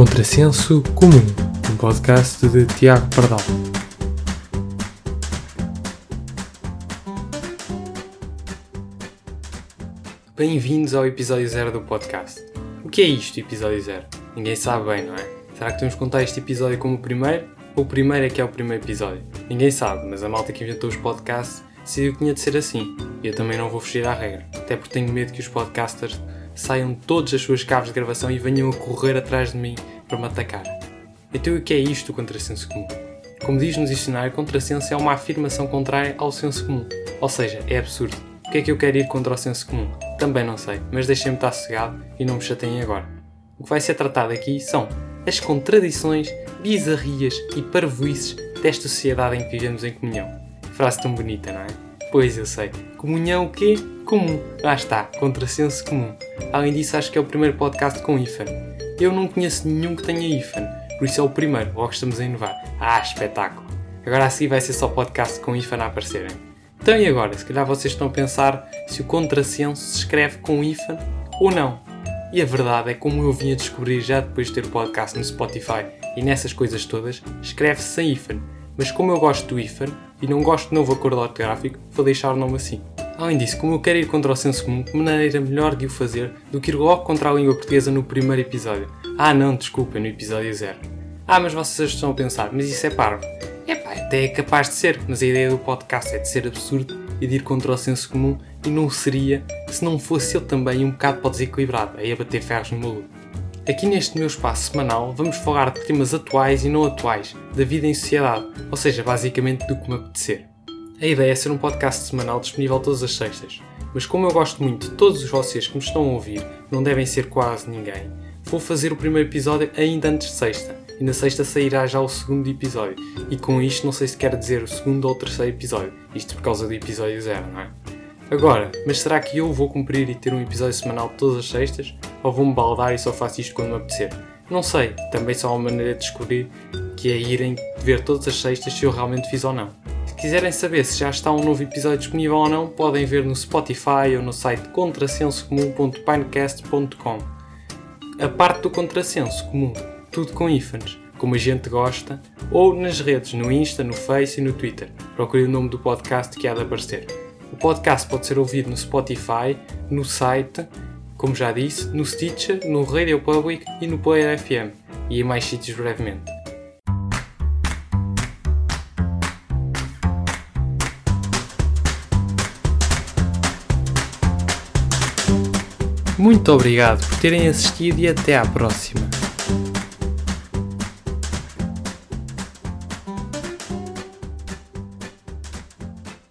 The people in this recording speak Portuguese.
Contrassenso Comum, um podcast de Tiago Pardal. Bem-vindos ao episódio 0 do podcast. O que é isto, episódio 0? Ninguém sabe bem, não é? Será que temos que contar este episódio como o primeiro? Ou o primeiro é que é o primeiro episódio? Ninguém sabe, mas a malta que inventou os podcasts decidiu que tinha de ser assim. E eu também não vou fugir à regra. Até porque tenho medo que os podcasters saiam todas as suas caves de gravação e venham a correr atrás de mim para me atacar. Então o que é isto o contrassenso comum? Como diz no dicionário, contrassenso é uma afirmação contrária ao senso comum. Ou seja, é absurdo. O que é que eu quero ir contra o senso comum? Também não sei, mas deixem-me estar sossegado e não me chateiem agora. O que vai ser tratado aqui são as contradições, bizarrias e parvoices desta sociedade em que vivemos em comunhão. Frase tão bonita, não é? Pois eu sei. Comunhão o quê? Comum. Lá está, contrassenso comum. Além disso, acho que é o primeiro podcast com IFAN. Eu não conheço nenhum que tenha IFAN, por isso é o primeiro, logo estamos a inovar. Ah, espetáculo! Agora assim vai ser só podcast com IFAN a aparecerem. Então e agora? Se calhar vocês estão a pensar se o contrassenso se escreve com IFAN ou não. E a verdade é como eu vim a descobrir já depois de ter o podcast no Spotify e nessas coisas todas, escreve-se sem IFAN. Mas como eu gosto do IFAN e não gosto do novo acordo ortográfico, vou deixar o nome assim. Além disso, como eu quero ir contra o senso comum, que maneira melhor de o fazer do que ir logo contra a língua portuguesa no primeiro episódio? Ah não, desculpa, no episódio 0. Ah, mas vocês estão a pensar, mas isso é parvo. Epá, até é capaz de ser, mas a ideia do podcast é de ser absurdo e de ir contra o senso comum e não seria se não fosse eu também um bocado para desequilibrado, aí a bater ferros no maluco. Aqui neste meu espaço semanal vamos falar de temas atuais e não atuais, da vida em sociedade, ou seja, basicamente do que me apetecer. A ideia é ser um podcast semanal disponível todas as sextas, mas como eu gosto muito de todos vocês que me estão a ouvir, não devem ser quase ninguém, vou fazer o primeiro episódio ainda antes de sexta, e na sexta sairá já o segundo episódio, e com isto não sei se quer dizer o segundo ou o terceiro episódio, isto por causa do episódio zero, não é? Agora, mas será que eu vou cumprir e ter um episódio semanal todas as sextas, ou vou-me baldar e só faço isto quando me apetecer? Não sei, também só há uma maneira de descobrir, que é irem ver todas as sextas se eu realmente fiz ou não quiserem saber se já está um novo episódio disponível ou não, podem ver no Spotify ou no site contrasensocomum.pinecast.com. A parte do contrassenso comum, tudo com ífanes, como a gente gosta, ou nas redes, no Insta, no Face e no Twitter. Procure o nome do podcast que há de aparecer. O podcast pode ser ouvido no Spotify, no site, como já disse, no Stitcher, no Radio Public e no Player FM, e em mais sítios brevemente. Muito obrigado por terem assistido e até à próxima.